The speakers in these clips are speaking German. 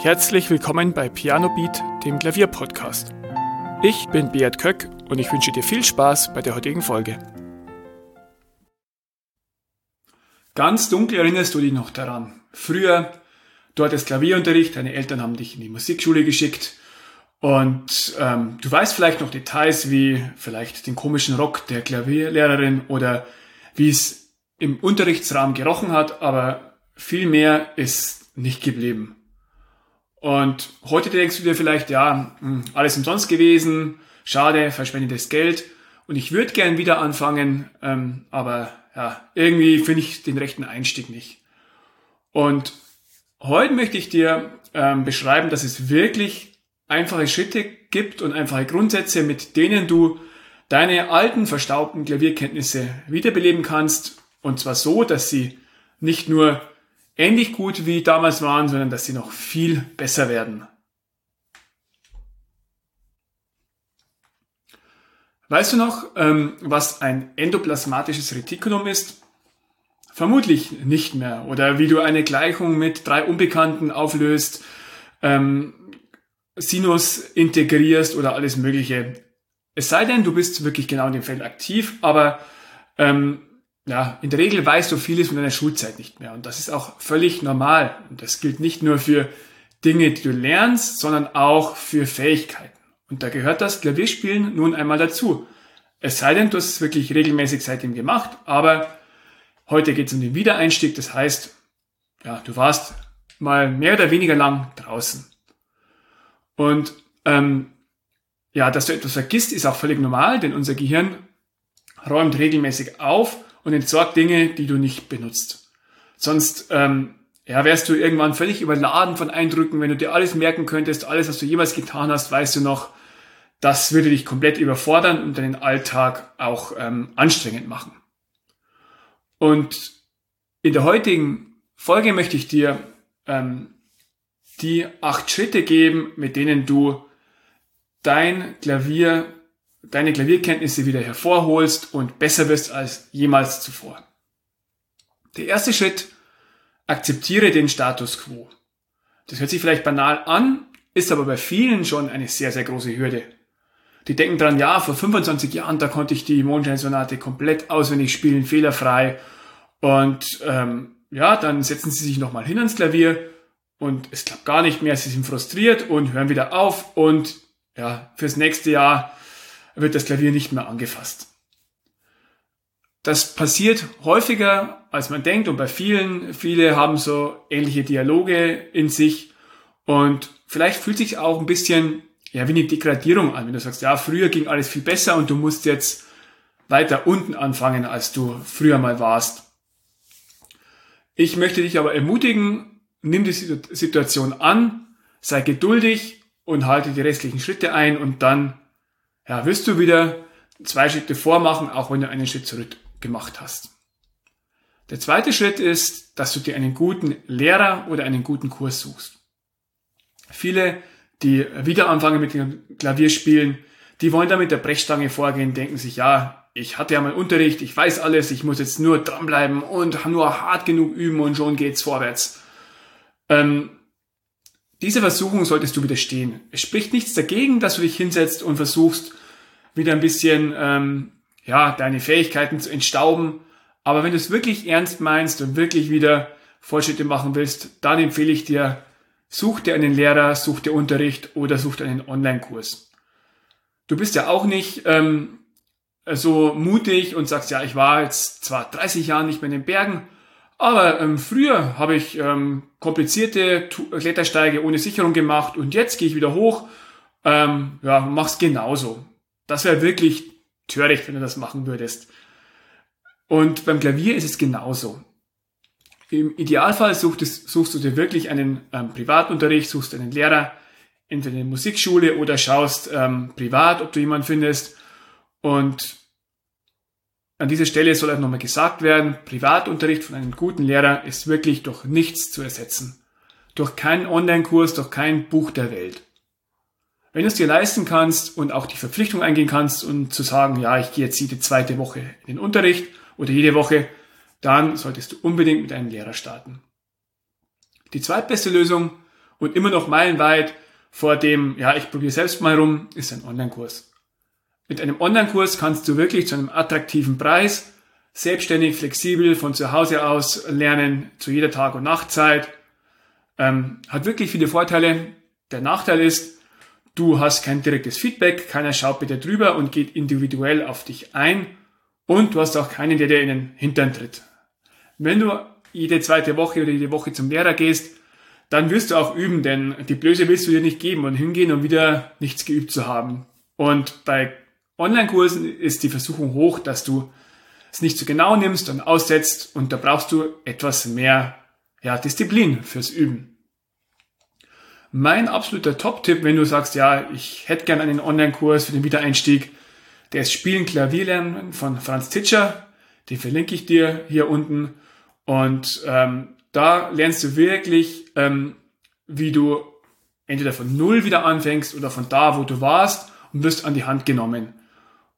Herzlich willkommen bei Piano Beat, dem Klavierpodcast. Ich bin Beat Köck und ich wünsche dir viel Spaß bei der heutigen Folge. Ganz dunkel erinnerst du dich noch daran. Früher, du hattest Klavierunterricht, deine Eltern haben dich in die Musikschule geschickt und ähm, du weißt vielleicht noch Details wie vielleicht den komischen Rock der Klavierlehrerin oder wie es im Unterrichtsraum gerochen hat, aber viel mehr ist nicht geblieben. Und heute denkst du dir vielleicht, ja, hm, alles umsonst gewesen, schade, verschwendetes Geld. Und ich würde gern wieder anfangen, ähm, aber ja, irgendwie finde ich den rechten Einstieg nicht. Und heute möchte ich dir ähm, beschreiben, dass es wirklich einfache Schritte gibt und einfache Grundsätze, mit denen du deine alten, verstaubten Klavierkenntnisse wiederbeleben kannst. Und zwar so, dass sie nicht nur ähnlich gut wie damals waren, sondern dass sie noch viel besser werden. Weißt du noch, ähm, was ein endoplasmatisches Retikulum ist? Vermutlich nicht mehr. Oder wie du eine Gleichung mit drei Unbekannten auflöst, ähm, Sinus integrierst oder alles Mögliche. Es sei denn, du bist wirklich genau in dem Feld aktiv, aber ähm, ja, in der Regel weißt du vieles von deiner Schulzeit nicht mehr. Und das ist auch völlig normal. Und das gilt nicht nur für Dinge, die du lernst, sondern auch für Fähigkeiten. Und da gehört das Klavierspielen nun einmal dazu. Es sei denn, du hast es wirklich regelmäßig seitdem gemacht, aber heute geht es um den Wiedereinstieg. Das heißt, ja, du warst mal mehr oder weniger lang draußen. Und ähm, ja, dass du etwas vergisst, ist auch völlig normal, denn unser Gehirn räumt regelmäßig auf und entsorgt Dinge, die du nicht benutzt. Sonst ähm, ja, wärst du irgendwann völlig überladen von Eindrücken, wenn du dir alles merken könntest, alles, was du jemals getan hast, weißt du noch, das würde dich komplett überfordern und deinen Alltag auch ähm, anstrengend machen. Und in der heutigen Folge möchte ich dir ähm, die acht Schritte geben, mit denen du dein Klavier deine Klavierkenntnisse wieder hervorholst und besser wirst als jemals zuvor. Der erste Schritt, akzeptiere den Status quo. Das hört sich vielleicht banal an, ist aber bei vielen schon eine sehr, sehr große Hürde. Die denken dran, ja, vor 25 Jahren, da konnte ich die Mondscheinsonate komplett auswendig spielen, fehlerfrei. Und ähm, ja, dann setzen sie sich nochmal hin ans Klavier und es klappt gar nicht mehr, sie sind frustriert und hören wieder auf und ja, fürs nächste Jahr wird das Klavier nicht mehr angefasst. Das passiert häufiger, als man denkt und bei vielen, viele haben so ähnliche Dialoge in sich und vielleicht fühlt sich auch ein bisschen ja, wie eine Degradierung an, wenn du sagst, ja, früher ging alles viel besser und du musst jetzt weiter unten anfangen, als du früher mal warst. Ich möchte dich aber ermutigen, nimm die Situation an, sei geduldig und halte die restlichen Schritte ein und dann ja, wirst du wieder zwei Schritte vormachen, auch wenn du einen Schritt zurück gemacht hast. Der zweite Schritt ist, dass du dir einen guten Lehrer oder einen guten Kurs suchst. Viele, die wieder anfangen mit dem Klavierspielen, die wollen da mit der Brechstange vorgehen, denken sich, ja, ich hatte ja mal Unterricht, ich weiß alles, ich muss jetzt nur dranbleiben und nur hart genug üben und schon geht's vorwärts. Ähm, diese Versuchung solltest du widerstehen. Es spricht nichts dagegen, dass du dich hinsetzt und versuchst, wieder ein bisschen ähm, ja, deine Fähigkeiten zu entstauben. Aber wenn du es wirklich ernst meinst und wirklich wieder Fortschritte machen willst, dann empfehle ich dir, such dir einen Lehrer, such dir Unterricht oder such dir einen Online-Kurs. Du bist ja auch nicht ähm, so mutig und sagst, ja, ich war jetzt zwar 30 Jahre nicht mehr in den Bergen, aber ähm, früher habe ich ähm, komplizierte Klettersteige ohne Sicherung gemacht und jetzt gehe ich wieder hoch. Ähm, ja, mach's genauso. Das wäre wirklich töricht, wenn du das machen würdest. Und beim Klavier ist es genauso. Im Idealfall suchst, suchst du dir wirklich einen ähm, Privatunterricht, suchst einen Lehrer, entweder in der Musikschule oder schaust ähm, privat, ob du jemanden findest. Und an dieser Stelle soll auch nochmal gesagt werden, Privatunterricht von einem guten Lehrer ist wirklich durch nichts zu ersetzen. Durch keinen Online-Kurs, durch kein Buch der Welt. Wenn du es dir leisten kannst und auch die Verpflichtung eingehen kannst und zu sagen, ja, ich gehe jetzt jede zweite Woche in den Unterricht oder jede Woche, dann solltest du unbedingt mit einem Lehrer starten. Die zweitbeste Lösung, Und immer noch meilenweit vor dem, ja, ich probiere selbst mal rum, ist ein Online-Kurs. Mit einem Online-Kurs kannst du wirklich zu einem attraktiven Preis selbstständig, flexibel von zu Hause aus lernen, zu jeder Tag- und Nachtzeit. Ähm, hat wirklich viele Vorteile. Der Nachteil ist, du hast kein direktes Feedback, keiner schaut bitte drüber und geht individuell auf dich ein und du hast auch keinen, der dir in den Hintern tritt. Wenn du jede zweite Woche oder jede Woche zum Lehrer gehst, dann wirst du auch üben, denn die Blöße willst du dir nicht geben und hingehen und wieder nichts geübt zu haben. Und bei Online-Kursen ist die Versuchung hoch, dass du es nicht so genau nimmst und aussetzt und da brauchst du etwas mehr ja, Disziplin fürs Üben. Mein absoluter Top-Tipp, wenn du sagst, ja, ich hätte gern einen Online-Kurs für den Wiedereinstieg, der ist Spielen Klavier lernen von Franz Titscher. Den verlinke ich dir hier unten. Und ähm, da lernst du wirklich, ähm, wie du entweder von Null wieder anfängst oder von da, wo du warst und wirst an die Hand genommen.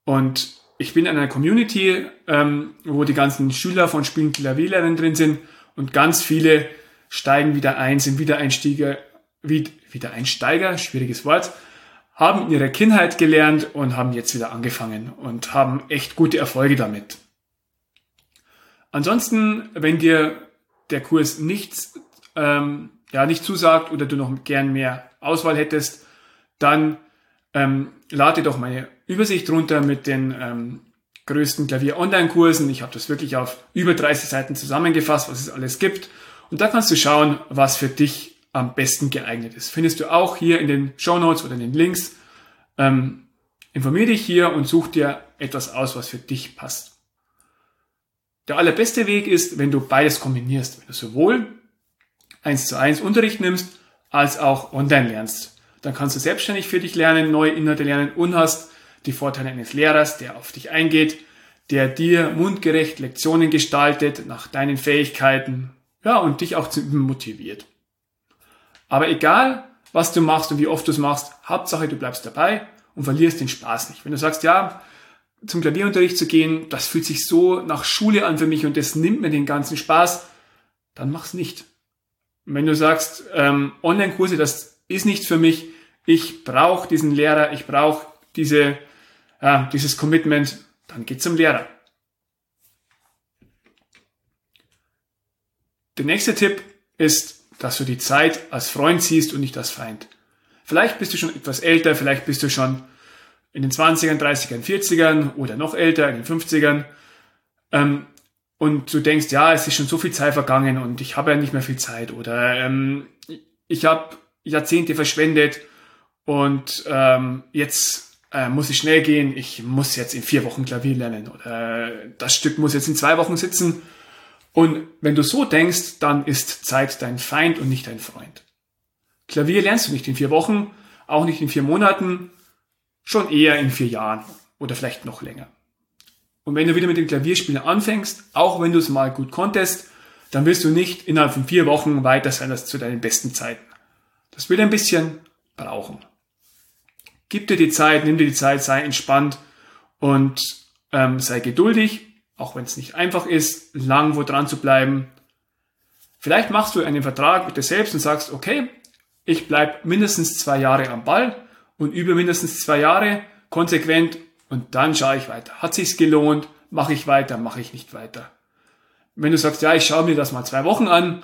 Und ich bin in einer Community, ähm, wo die ganzen Schüler von Spielen Klavierlernen drin sind und ganz viele steigen wieder ein, sind Wiedereinsteiger, Wiedereinsteiger, schwieriges Wort, haben in ihrer Kindheit gelernt und haben jetzt wieder angefangen und haben echt gute Erfolge damit. Ansonsten, wenn dir der Kurs nichts, ähm, ja, nicht zusagt oder du noch gern mehr Auswahl hättest, dann ähm, lade doch meine Übersicht runter mit den ähm, größten Klavier-Online-Kursen. Ich habe das wirklich auf über 30 Seiten zusammengefasst, was es alles gibt. Und da kannst du schauen, was für dich am besten geeignet ist. Findest du auch hier in den Show Notes oder in den Links. Ähm, informier dich hier und such dir etwas aus, was für dich passt. Der allerbeste Weg ist, wenn du beides kombinierst, wenn du sowohl eins zu eins Unterricht nimmst, als auch online lernst. Dann kannst du selbstständig für dich lernen, neue Inhalte lernen und hast die Vorteile eines Lehrers, der auf dich eingeht, der dir mundgerecht Lektionen gestaltet nach deinen Fähigkeiten, ja, und dich auch zu üben motiviert. Aber egal, was du machst und wie oft du es machst, Hauptsache du bleibst dabei und verlierst den Spaß nicht. Wenn du sagst, ja, zum Klavierunterricht zu gehen, das fühlt sich so nach Schule an für mich und das nimmt mir den ganzen Spaß, dann mach's nicht. wenn du sagst, ähm, Online-Kurse, das ist nichts für mich, ich brauche diesen Lehrer, ich brauche diese, ja, dieses Commitment, dann geh zum Lehrer. Der nächste Tipp ist, dass du die Zeit als Freund siehst und nicht als Feind. Vielleicht bist du schon etwas älter, vielleicht bist du schon in den 20ern, 30ern, 40ern oder noch älter, in den 50ern. Ähm, und du denkst, ja, es ist schon so viel Zeit vergangen und ich habe ja nicht mehr viel Zeit oder ähm, ich habe Jahrzehnte verschwendet und ähm, jetzt äh, muss ich schnell gehen, ich muss jetzt in vier Wochen Klavier lernen oder das Stück muss jetzt in zwei Wochen sitzen. Und wenn du so denkst, dann ist Zeit dein Feind und nicht dein Freund. Klavier lernst du nicht in vier Wochen, auch nicht in vier Monaten, schon eher in vier Jahren oder vielleicht noch länger. Und wenn du wieder mit dem Klavierspielen anfängst, auch wenn du es mal gut konntest, dann wirst du nicht innerhalb von vier Wochen weiter sein als zu deinen besten Zeiten. Das wird ein bisschen brauchen. Gib dir die Zeit, nimm dir die Zeit, sei entspannt und ähm, sei geduldig, auch wenn es nicht einfach ist, lang wo dran zu bleiben. Vielleicht machst du einen Vertrag mit dir selbst und sagst, okay, ich bleib mindestens zwei Jahre am Ball und übe mindestens zwei Jahre konsequent und dann schaue ich weiter. Hat sich's gelohnt? Mache ich weiter? Mache ich nicht weiter? Wenn du sagst, ja, ich schaue mir das mal zwei Wochen an,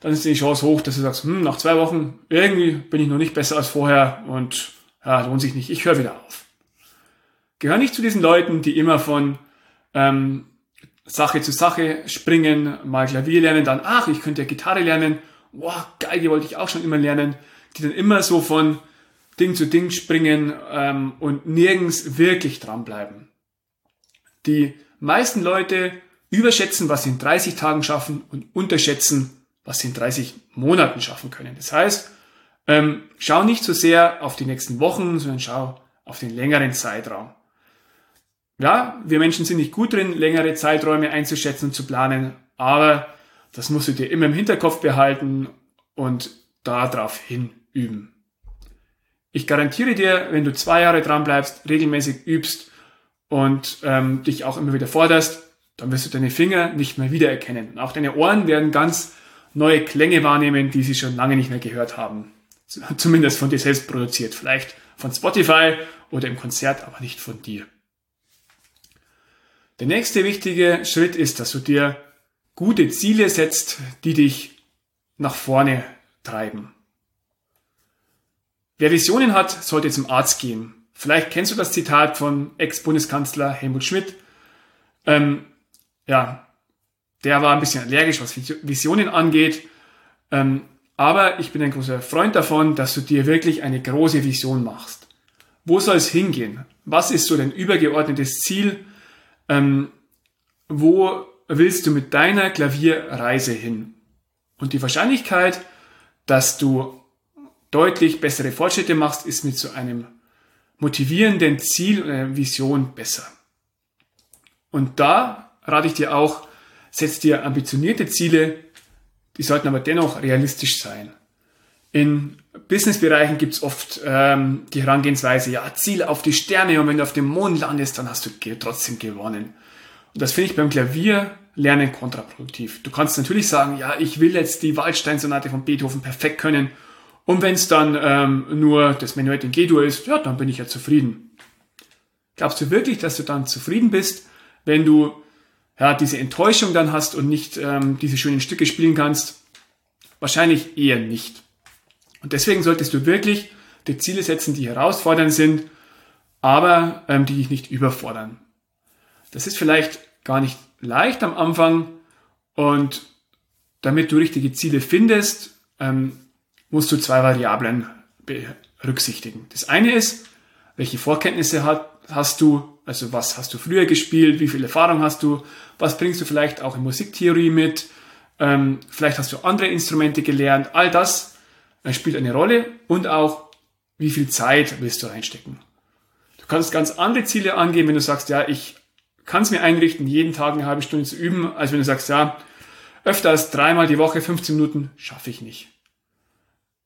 dann ist die Chance hoch, dass du sagst, hm, nach zwei Wochen irgendwie bin ich noch nicht besser als vorher und ja, lohnt sich nicht, ich höre wieder auf. Gehör nicht zu diesen Leuten, die immer von ähm, Sache zu Sache springen, mal Klavier lernen, dann, ach, ich könnte ja Gitarre lernen, wow, geil, die wollte ich auch schon immer lernen, die dann immer so von Ding zu Ding springen ähm, und nirgends wirklich dranbleiben. Die meisten Leute überschätzen, was sie in 30 Tagen schaffen und unterschätzen, was sie in 30 Monaten schaffen können. Das heißt, ähm, schau nicht so sehr auf die nächsten Wochen, sondern schau auf den längeren Zeitraum. Ja, wir Menschen sind nicht gut drin, längere Zeiträume einzuschätzen und zu planen, aber das musst du dir immer im Hinterkopf behalten und darauf hin üben. Ich garantiere dir, wenn du zwei Jahre dran bleibst, regelmäßig übst und ähm, dich auch immer wieder forderst, dann wirst du deine Finger nicht mehr wiedererkennen. Und auch deine Ohren werden ganz neue Klänge wahrnehmen, die sie schon lange nicht mehr gehört haben. Zumindest von dir selbst produziert. Vielleicht von Spotify oder im Konzert, aber nicht von dir. Der nächste wichtige Schritt ist, dass du dir gute Ziele setzt, die dich nach vorne treiben. Wer Visionen hat, sollte zum Arzt gehen. Vielleicht kennst du das Zitat von Ex-Bundeskanzler Helmut Schmidt. Ähm, ja, der war ein bisschen allergisch, was Visionen angeht. Ähm, aber ich bin ein großer Freund davon, dass du dir wirklich eine große Vision machst. Wo soll es hingehen? Was ist so dein übergeordnetes Ziel? Ähm, wo willst du mit deiner Klavierreise hin? Und die Wahrscheinlichkeit, dass du deutlich bessere Fortschritte machst, ist mit so einem motivierenden Ziel und einer Vision besser. Und da rate ich dir auch, setz dir ambitionierte Ziele, die sollten aber dennoch realistisch sein. In Businessbereichen gibt's oft ähm, die Herangehensweise, ja, Ziel auf die Sterne und wenn du auf dem Mond landest, dann hast du trotzdem gewonnen. Und das finde ich beim Klavierlernen kontraproduktiv. Du kannst natürlich sagen, ja, ich will jetzt die Waldsteinsonate von Beethoven perfekt können und wenn es dann ähm, nur das Menuett in G-Dur ist, ja, dann bin ich ja zufrieden. Glaubst du wirklich, dass du dann zufrieden bist, wenn du ja, diese Enttäuschung dann hast und nicht ähm, diese schönen Stücke spielen kannst? Wahrscheinlich eher nicht. Und deswegen solltest du wirklich die Ziele setzen, die herausfordernd sind, aber ähm, die dich nicht überfordern. Das ist vielleicht gar nicht leicht am Anfang und damit du richtige Ziele findest, ähm, musst du zwei Variablen berücksichtigen. Das eine ist, welche Vorkenntnisse hat, hast du, also was hast du früher gespielt, wie viel Erfahrung hast du, was bringst du vielleicht auch in Musiktheorie mit, ähm, vielleicht hast du andere Instrumente gelernt, all das äh, spielt eine Rolle und auch, wie viel Zeit willst du reinstecken. Du kannst ganz andere Ziele angehen, wenn du sagst, ja, ich kann es mir einrichten, jeden Tag eine halbe Stunde zu üben, als wenn du sagst, ja, öfter als dreimal die Woche 15 Minuten schaffe ich nicht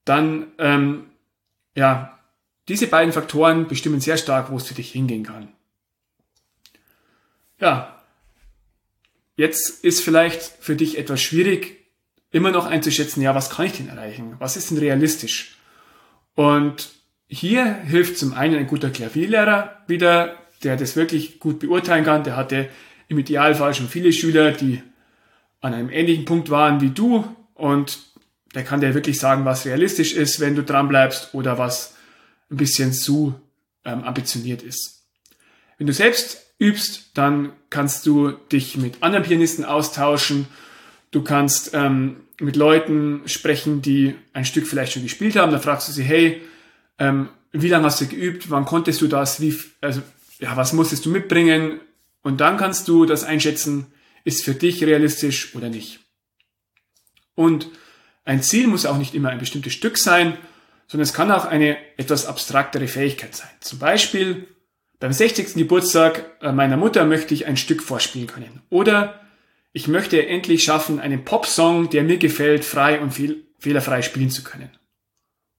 dann, ähm, ja, diese beiden Faktoren bestimmen sehr stark, wo es für dich hingehen kann. Ja, jetzt ist vielleicht für dich etwas schwierig, immer noch einzuschätzen, ja, was kann ich denn erreichen? Was ist denn realistisch? Und hier hilft zum einen ein guter Klavierlehrer wieder, der das wirklich gut beurteilen kann. Der hatte im Idealfall schon viele Schüler, die an einem ähnlichen Punkt waren wie du und der kann dir wirklich sagen, was realistisch ist, wenn du dran bleibst oder was ein bisschen zu ähm, ambitioniert ist. Wenn du selbst übst, dann kannst du dich mit anderen Pianisten austauschen. Du kannst ähm, mit Leuten sprechen, die ein Stück vielleicht schon gespielt haben. Da fragst du sie, hey, ähm, wie lange hast du geübt? Wann konntest du das? Wie, also, ja, was musstest du mitbringen? Und dann kannst du das einschätzen, ist für dich realistisch oder nicht. Und ein Ziel muss auch nicht immer ein bestimmtes Stück sein, sondern es kann auch eine etwas abstraktere Fähigkeit sein. Zum Beispiel beim 60. Geburtstag äh, meiner Mutter möchte ich ein Stück vorspielen können. Oder ich möchte endlich schaffen, einen Popsong, der mir gefällt, frei und fehl fehlerfrei spielen zu können.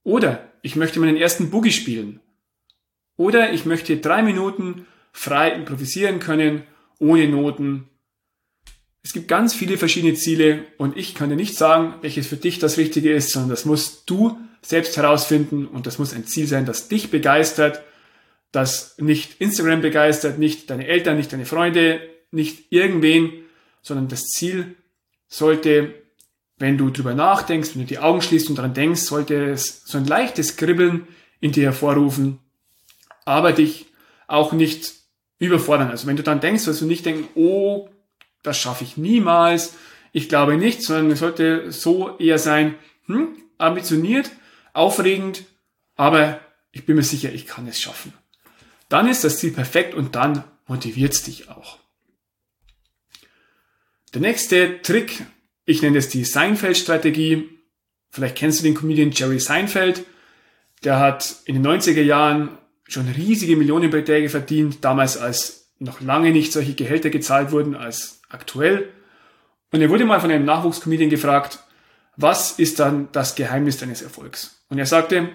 Oder ich möchte meinen ersten Boogie spielen. Oder ich möchte drei Minuten frei improvisieren können, ohne Noten, es gibt ganz viele verschiedene Ziele und ich kann dir nicht sagen, welches für dich das Richtige ist, sondern das musst du selbst herausfinden und das muss ein Ziel sein, das dich begeistert, das nicht Instagram begeistert, nicht deine Eltern, nicht deine Freunde, nicht irgendwen, sondern das Ziel sollte, wenn du drüber nachdenkst, wenn du die Augen schließt und daran denkst, sollte es so ein leichtes Kribbeln in dir hervorrufen, aber dich auch nicht überfordern. Also wenn du dann denkst, wirst du nicht denken, oh das schaffe ich niemals. Ich glaube nicht, sondern es sollte so eher sein, hm, ambitioniert, aufregend, aber ich bin mir sicher, ich kann es schaffen. Dann ist das Ziel perfekt und dann motiviert es dich auch. Der nächste Trick, ich nenne es die Seinfeld-Strategie. Vielleicht kennst du den Comedian Jerry Seinfeld. Der hat in den 90er Jahren schon riesige Millionenbeträge verdient, damals als noch lange nicht solche Gehälter gezahlt wurden als aktuell. Und er wurde mal von einem Nachwuchscomedian gefragt, was ist dann das Geheimnis deines Erfolgs? Und er sagte,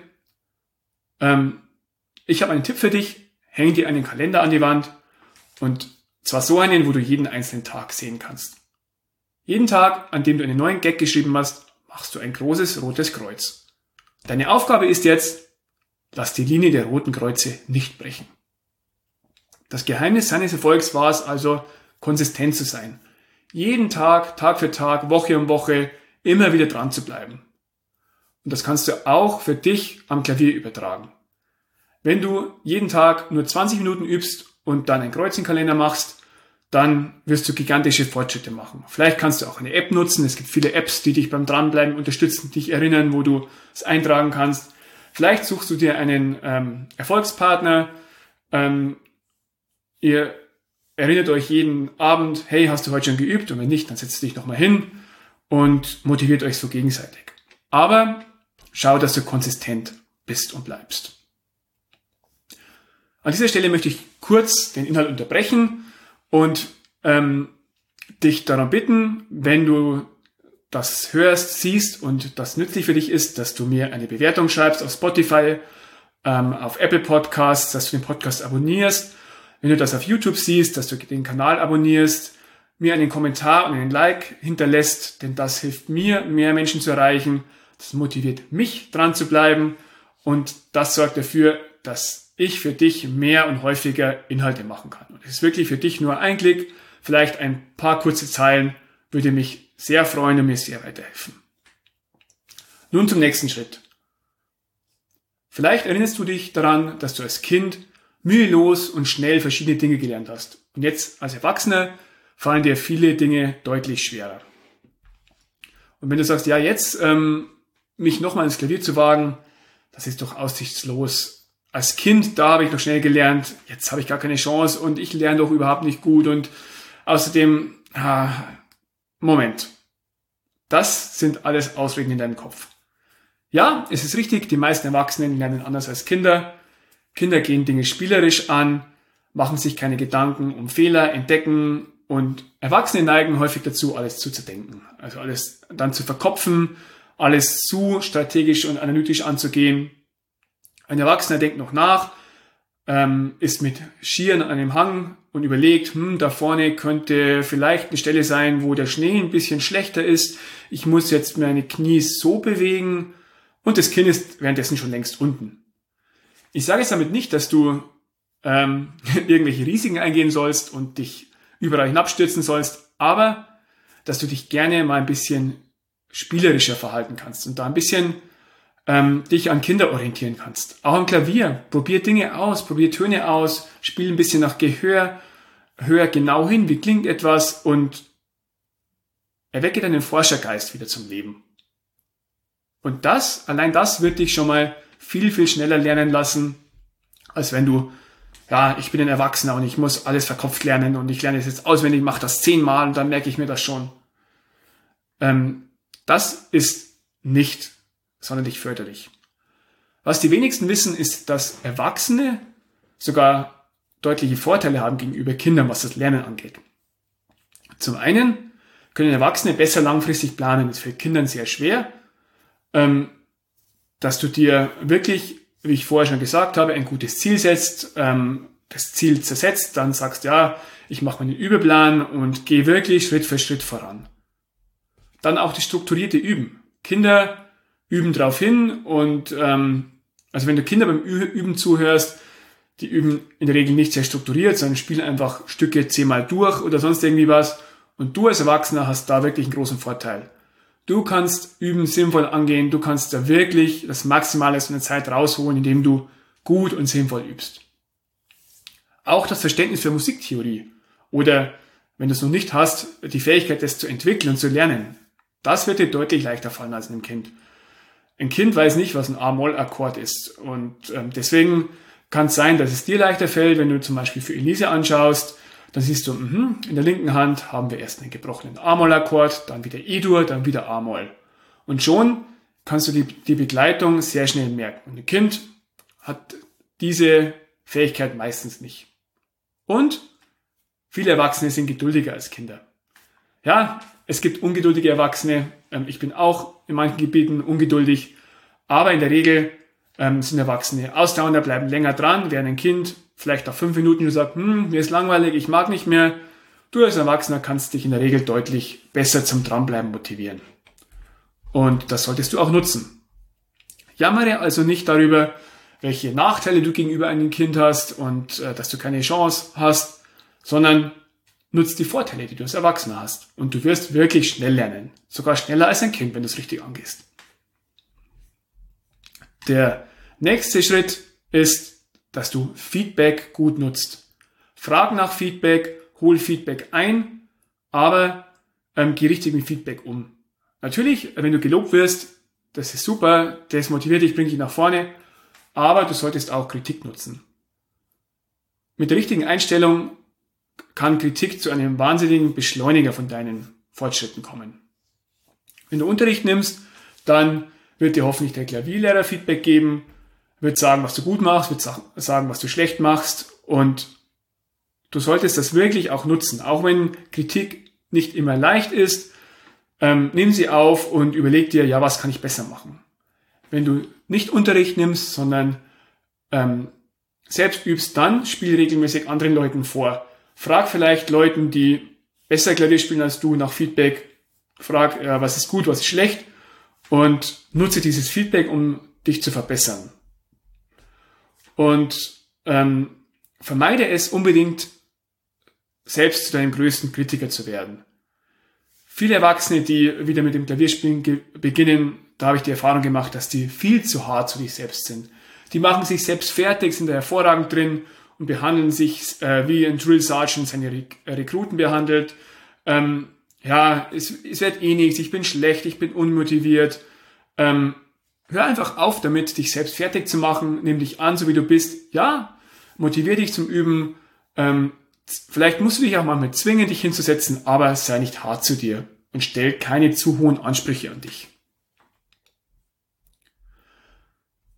ähm, ich habe einen Tipp für dich, häng dir einen Kalender an die Wand und zwar so einen, wo du jeden einzelnen Tag sehen kannst. Jeden Tag, an dem du einen neuen Gag geschrieben hast, machst du ein großes rotes Kreuz. Deine Aufgabe ist jetzt, lass die Linie der roten Kreuze nicht brechen. Das Geheimnis seines Erfolgs war es also, konsistent zu sein. Jeden Tag, Tag für Tag, Woche um Woche immer wieder dran zu bleiben. Und das kannst du auch für dich am Klavier übertragen. Wenn du jeden Tag nur 20 Minuten übst und dann einen Kreuzenkalender machst, dann wirst du gigantische Fortschritte machen. Vielleicht kannst du auch eine App nutzen. Es gibt viele Apps, die dich beim Dranbleiben unterstützen, dich erinnern, wo du es eintragen kannst. Vielleicht suchst du dir einen ähm, Erfolgspartner. Ähm, ihr erinnert euch jeden Abend, hey, hast du heute schon geübt? Und wenn nicht, dann setzt dich nochmal hin und motiviert euch so gegenseitig. Aber schau, dass du konsistent bist und bleibst. An dieser Stelle möchte ich kurz den Inhalt unterbrechen und ähm, dich darum bitten, wenn du das hörst, siehst und das nützlich für dich ist, dass du mir eine Bewertung schreibst auf Spotify, ähm, auf Apple Podcasts, dass du den Podcast abonnierst. Wenn du das auf YouTube siehst, dass du den Kanal abonnierst, mir einen Kommentar und einen Like hinterlässt, denn das hilft mir, mehr Menschen zu erreichen. Das motiviert mich, dran zu bleiben und das sorgt dafür, dass ich für dich mehr und häufiger Inhalte machen kann. Und es ist wirklich für dich nur ein Klick, vielleicht ein paar kurze Zeilen, würde mich sehr freuen und mir sehr weiterhelfen. Nun zum nächsten Schritt. Vielleicht erinnerst du dich daran, dass du als Kind mühelos und schnell verschiedene Dinge gelernt hast. Und jetzt als Erwachsener fallen dir viele Dinge deutlich schwerer. Und wenn du sagst, ja, jetzt ähm, mich nochmal ins Klavier zu wagen, das ist doch aussichtslos. Als Kind, da habe ich noch schnell gelernt, jetzt habe ich gar keine Chance und ich lerne doch überhaupt nicht gut und außerdem, ah, Moment. Das sind alles Ausreden in deinem Kopf. Ja, es ist richtig, die meisten Erwachsenen lernen anders als Kinder. Kinder gehen Dinge spielerisch an, machen sich keine Gedanken um Fehler, entdecken und Erwachsene neigen häufig dazu, alles zu zerdenken. Also alles dann zu verkopfen, alles zu strategisch und analytisch anzugehen. Ein Erwachsener denkt noch nach, ähm, ist mit Skiern an einem Hang und überlegt, hm, da vorne könnte vielleicht eine Stelle sein, wo der Schnee ein bisschen schlechter ist. Ich muss jetzt meine Knie so bewegen und das Kind ist währenddessen schon längst unten. Ich sage jetzt damit nicht, dass du ähm, irgendwelche Risiken eingehen sollst und dich überall hinabstürzen sollst, aber dass du dich gerne mal ein bisschen spielerischer verhalten kannst und da ein bisschen ähm, dich an Kinder orientieren kannst. Auch am Klavier. Probier Dinge aus, probier Töne aus, spiel ein bisschen nach Gehör, hör genau hin, wie klingt etwas und erwecke deinen Forschergeist wieder zum Leben. Und das, allein das wird dich schon mal viel, viel schneller lernen lassen, als wenn du ja, ich bin ein Erwachsener und ich muss alles verkopft lernen und ich lerne es jetzt auswendig, mache das zehnmal und dann merke ich mir das schon. Ähm, das ist nicht sonderlich förderlich. Was die wenigsten wissen, ist, dass Erwachsene sogar deutliche Vorteile haben gegenüber Kindern, was das Lernen angeht. Zum einen können Erwachsene besser langfristig planen. Das fällt Kindern sehr schwer, ähm, dass du dir wirklich wie ich vorher schon gesagt habe, ein gutes Ziel setzt, ähm, das Ziel zersetzt, dann sagst, ja, ich mache meinen Übeplan und gehe wirklich Schritt für Schritt voran. Dann auch die strukturierte Üben. Kinder üben drauf hin und ähm, also wenn du Kinder beim Üben zuhörst, die üben in der Regel nicht sehr strukturiert, sondern spielen einfach Stücke zehnmal durch oder sonst irgendwie was. Und du als Erwachsener hast da wirklich einen großen Vorteil. Du kannst Üben sinnvoll angehen, du kannst da wirklich das Maximale aus einer Zeit rausholen, indem du gut und sinnvoll übst. Auch das Verständnis für Musiktheorie oder, wenn du es noch nicht hast, die Fähigkeit, das zu entwickeln und zu lernen, das wird dir deutlich leichter fallen als einem Kind. Ein Kind weiß nicht, was ein A-Moll-Akkord ist und ähm, deswegen kann es sein, dass es dir leichter fällt, wenn du zum Beispiel für Elise anschaust, dann siehst du, mh, in der linken Hand haben wir erst einen gebrochenen A-Moll-Akkord, dann wieder E-Dur, dann wieder A-Moll. Und schon kannst du die, die Begleitung sehr schnell merken. Und ein Kind hat diese Fähigkeit meistens nicht. Und viele Erwachsene sind geduldiger als Kinder. Ja, es gibt ungeduldige Erwachsene. Ähm, ich bin auch in manchen Gebieten ungeduldig. Aber in der Regel ähm, sind Erwachsene ausdauernder, bleiben länger dran, während ein Kind vielleicht nach fünf Minuten du sagst, hm, mir ist langweilig, ich mag nicht mehr. Du als Erwachsener kannst dich in der Regel deutlich besser zum Dranbleiben motivieren. Und das solltest du auch nutzen. Jammere also nicht darüber, welche Nachteile du gegenüber einem Kind hast und äh, dass du keine Chance hast, sondern nutz die Vorteile, die du als Erwachsener hast. Und du wirst wirklich schnell lernen. Sogar schneller als ein Kind, wenn du es richtig angehst. Der nächste Schritt ist, dass du Feedback gut nutzt. Frag nach Feedback, hol Feedback ein, aber ähm, geh richtig mit Feedback um. Natürlich, wenn du gelobt wirst, das ist super, das motiviert dich, bringt dich nach vorne, aber du solltest auch Kritik nutzen. Mit der richtigen Einstellung kann Kritik zu einem wahnsinnigen Beschleuniger von deinen Fortschritten kommen. Wenn du Unterricht nimmst, dann wird dir hoffentlich der Klavierlehrer Feedback geben, wird sagen, was du gut machst, wird sagen, was du schlecht machst und du solltest das wirklich auch nutzen. Auch wenn Kritik nicht immer leicht ist, ähm, nimm sie auf und überleg dir, ja, was kann ich besser machen. Wenn du nicht Unterricht nimmst, sondern ähm, selbst übst, dann spiel regelmäßig anderen Leuten vor. Frag vielleicht Leuten, die besser Klavier spielen als du, nach Feedback. Frag, äh, was ist gut, was ist schlecht und nutze dieses Feedback, um dich zu verbessern. Und ähm, vermeide es unbedingt, selbst zu deinem größten Kritiker zu werden. Viele Erwachsene, die wieder mit dem Klavierspielen beginnen, da habe ich die Erfahrung gemacht, dass die viel zu hart zu sich selbst sind. Die machen sich selbst fertig, sind da hervorragend drin und behandeln sich äh, wie ein Drill Sergeant seine Re Rekruten behandelt. Ähm, ja, es, es wird eh nichts, ich bin schlecht, ich bin unmotiviert. Ähm, hör einfach auf damit, dich selbst fertig zu machen, nimm dich an, so wie du bist. Ja, motivier dich zum Üben. Ähm, vielleicht musst du dich auch mal mit zwingen, dich hinzusetzen, aber sei nicht hart zu dir und stell keine zu hohen Ansprüche an dich.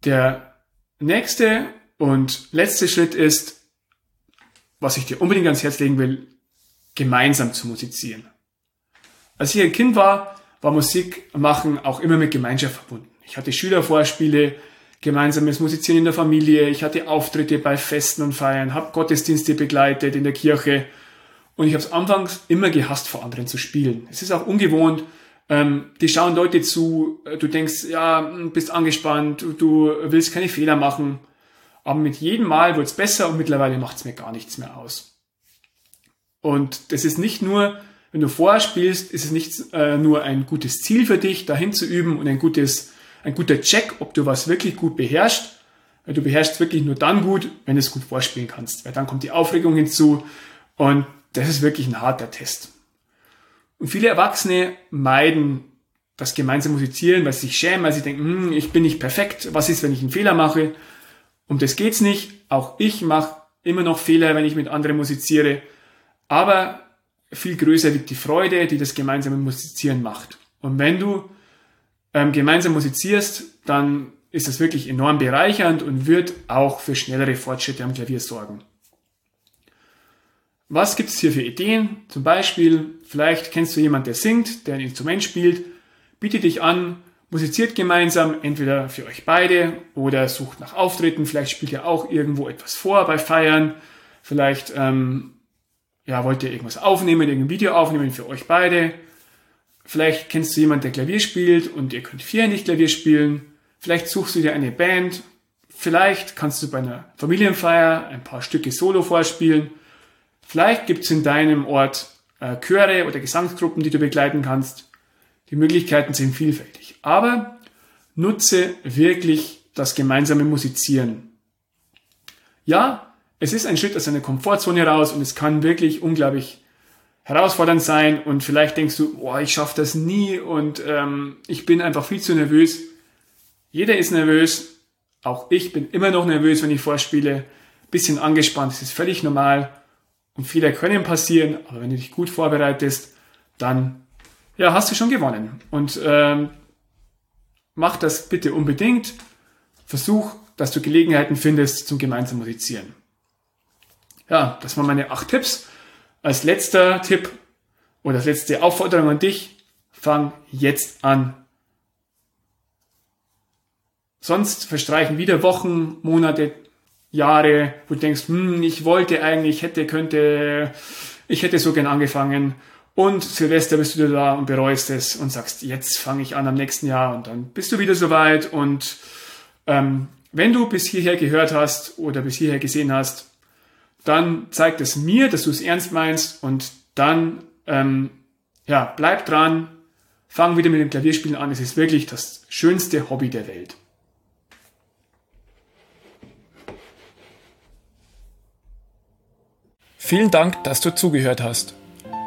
Der nächste und letzte Schritt ist, was ich dir unbedingt ans Herz legen will, gemeinsam zu musizieren. Als ich ein Kind war, war Musik machen auch immer mit Gemeinschaft verbunden. Ich hatte Schülervorspiele, gemeinsames Musizieren in der Familie, ich hatte Auftritte bei Festen und Feiern, habe Gottesdienste begleitet in der Kirche und ich habe es anfangs immer gehasst, vor anderen zu spielen. Es ist auch ungewohnt, ähm, die schauen Leute zu, du denkst, ja, bist angespannt, du willst keine Fehler machen, aber mit jedem Mal wird es besser und mittlerweile macht es mir gar nichts mehr aus. Und das ist nicht nur wenn du vorher spielst, ist es nicht äh, nur ein gutes Ziel für dich, dahin zu üben und ein gutes, ein guter Check, ob du was wirklich gut beherrschst. Weil du beherrschst wirklich nur dann gut, wenn du es gut vorspielen kannst. Weil dann kommt die Aufregung hinzu und das ist wirklich ein harter Test. Und viele Erwachsene meiden das gemeinsame Musizieren, weil sie sich schämen, weil sie denken, hm, ich bin nicht perfekt, was ist, wenn ich einen Fehler mache? Um das geht's nicht. Auch ich mache immer noch Fehler, wenn ich mit anderen musiziere. Aber viel größer liegt die Freude, die das gemeinsame Musizieren macht. Und wenn du ähm, gemeinsam musizierst, dann ist das wirklich enorm bereichernd und wird auch für schnellere Fortschritte am Klavier sorgen. Was gibt es hier für Ideen? Zum Beispiel, vielleicht kennst du jemanden, der singt, der ein Instrument spielt, biete dich an, musiziert gemeinsam, entweder für euch beide oder sucht nach Auftritten, vielleicht spielt ihr auch irgendwo etwas vor bei Feiern, vielleicht ähm, ja, wollt ihr irgendwas aufnehmen, irgendein Video aufnehmen für euch beide. Vielleicht kennst du jemanden, der Klavier spielt und ihr könnt vier nicht Klavier spielen. Vielleicht suchst du dir eine Band. Vielleicht kannst du bei einer Familienfeier ein paar Stücke solo vorspielen. Vielleicht gibt es in deinem Ort äh, Chöre oder Gesangsgruppen, die du begleiten kannst. Die Möglichkeiten sind vielfältig. Aber nutze wirklich das gemeinsame Musizieren. Ja, es ist ein Schritt aus deiner Komfortzone raus und es kann wirklich unglaublich herausfordernd sein und vielleicht denkst du, boah, ich schaffe das nie und ähm, ich bin einfach viel zu nervös. Jeder ist nervös, auch ich bin immer noch nervös, wenn ich vorspiele, bisschen angespannt, das ist völlig normal und Fehler können passieren, aber wenn du dich gut vorbereitest, dann ja, hast du schon gewonnen. Und ähm, mach das bitte unbedingt. Versuch, dass du Gelegenheiten findest zum gemeinsamen Musizieren. Ja, das waren meine acht Tipps. Als letzter Tipp oder als letzte Aufforderung an dich, fang jetzt an. Sonst verstreichen wieder Wochen, Monate, Jahre, wo du denkst, hm, ich wollte eigentlich, hätte, könnte, ich hätte so gern angefangen. Und Silvester bist du da und bereust es und sagst, jetzt fange ich an am nächsten Jahr und dann bist du wieder soweit und Ähm, wenn du bis hierher gehört hast oder bis hierher gesehen hast, dann zeigt es mir, dass du es ernst meinst und dann ähm, ja, bleib dran, fang wieder mit dem Klavierspielen an. Es ist wirklich das schönste Hobby der Welt. Vielen Dank, dass du zugehört hast.